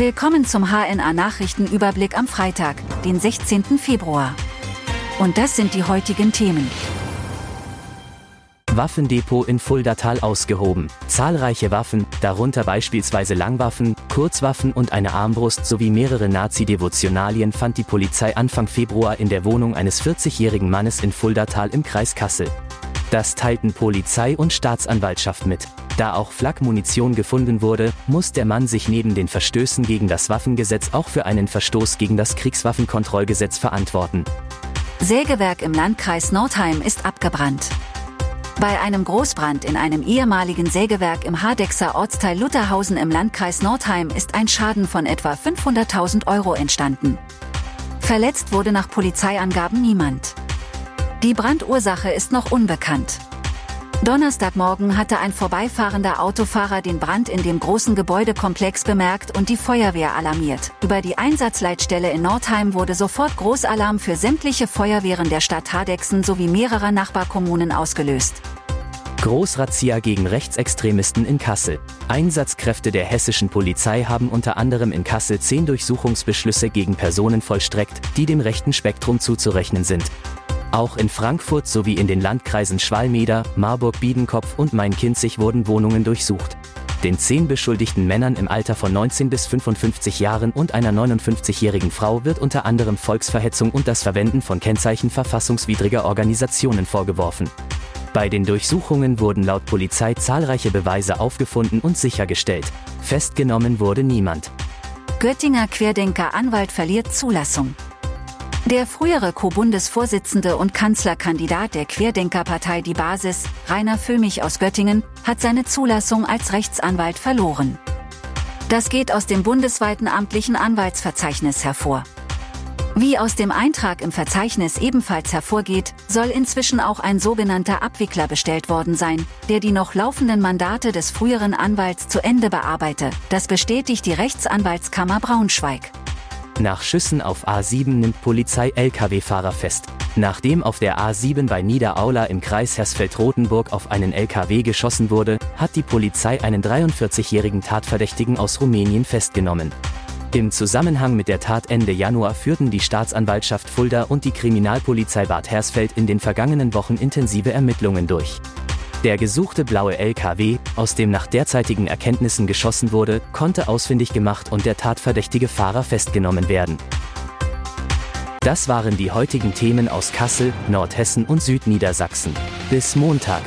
Willkommen zum HNA Nachrichtenüberblick am Freitag, den 16. Februar. Und das sind die heutigen Themen. Waffendepot in Fuldatal ausgehoben. Zahlreiche Waffen, darunter beispielsweise Langwaffen, Kurzwaffen und eine Armbrust sowie mehrere Nazi-Devotionalien fand die Polizei Anfang Februar in der Wohnung eines 40-jährigen Mannes in Fuldatal im Kreis Kassel. Das teilten Polizei und Staatsanwaltschaft mit. Da auch Flakmunition gefunden wurde, muss der Mann sich neben den Verstößen gegen das Waffengesetz auch für einen Verstoß gegen das Kriegswaffenkontrollgesetz verantworten. Sägewerk im Landkreis Nordheim ist abgebrannt. Bei einem Großbrand in einem ehemaligen Sägewerk im Hardexer Ortsteil Lutherhausen im Landkreis Nordheim ist ein Schaden von etwa 500.000 Euro entstanden. Verletzt wurde nach Polizeiangaben niemand. Die Brandursache ist noch unbekannt. Donnerstagmorgen hatte ein vorbeifahrender Autofahrer den Brand in dem großen Gebäudekomplex bemerkt und die Feuerwehr alarmiert. Über die Einsatzleitstelle in Nordheim wurde sofort Großalarm für sämtliche Feuerwehren der Stadt Hardexen sowie mehrerer Nachbarkommunen ausgelöst. Großrazzia gegen Rechtsextremisten in Kassel. Einsatzkräfte der hessischen Polizei haben unter anderem in Kassel zehn Durchsuchungsbeschlüsse gegen Personen vollstreckt, die dem rechten Spektrum zuzurechnen sind. Auch in Frankfurt sowie in den Landkreisen Schwalmeder, Marburg-Biedenkopf und Main-Kinzig wurden Wohnungen durchsucht. Den zehn beschuldigten Männern im Alter von 19 bis 55 Jahren und einer 59-jährigen Frau wird unter anderem Volksverhetzung und das Verwenden von Kennzeichen verfassungswidriger Organisationen vorgeworfen. Bei den Durchsuchungen wurden laut Polizei zahlreiche Beweise aufgefunden und sichergestellt. Festgenommen wurde niemand. Göttinger Querdenker Anwalt verliert Zulassung. Der frühere Co-Bundesvorsitzende und Kanzlerkandidat der Querdenkerpartei Die Basis, Rainer Föhmich aus Göttingen, hat seine Zulassung als Rechtsanwalt verloren. Das geht aus dem bundesweiten amtlichen Anwaltsverzeichnis hervor. Wie aus dem Eintrag im Verzeichnis ebenfalls hervorgeht, soll inzwischen auch ein sogenannter Abwickler bestellt worden sein, der die noch laufenden Mandate des früheren Anwalts zu Ende bearbeite. Das bestätigt die Rechtsanwaltskammer Braunschweig. Nach Schüssen auf A7 nimmt Polizei Lkw-Fahrer fest. Nachdem auf der A7 bei Niederaula im Kreis Hersfeld-Rotenburg auf einen Lkw geschossen wurde, hat die Polizei einen 43-jährigen Tatverdächtigen aus Rumänien festgenommen. Im Zusammenhang mit der Tat Ende Januar führten die Staatsanwaltschaft Fulda und die Kriminalpolizei Bad Hersfeld in den vergangenen Wochen intensive Ermittlungen durch. Der gesuchte blaue LKW, aus dem nach derzeitigen Erkenntnissen geschossen wurde, konnte ausfindig gemacht und der tatverdächtige Fahrer festgenommen werden. Das waren die heutigen Themen aus Kassel, Nordhessen und Südniedersachsen. Bis Montag.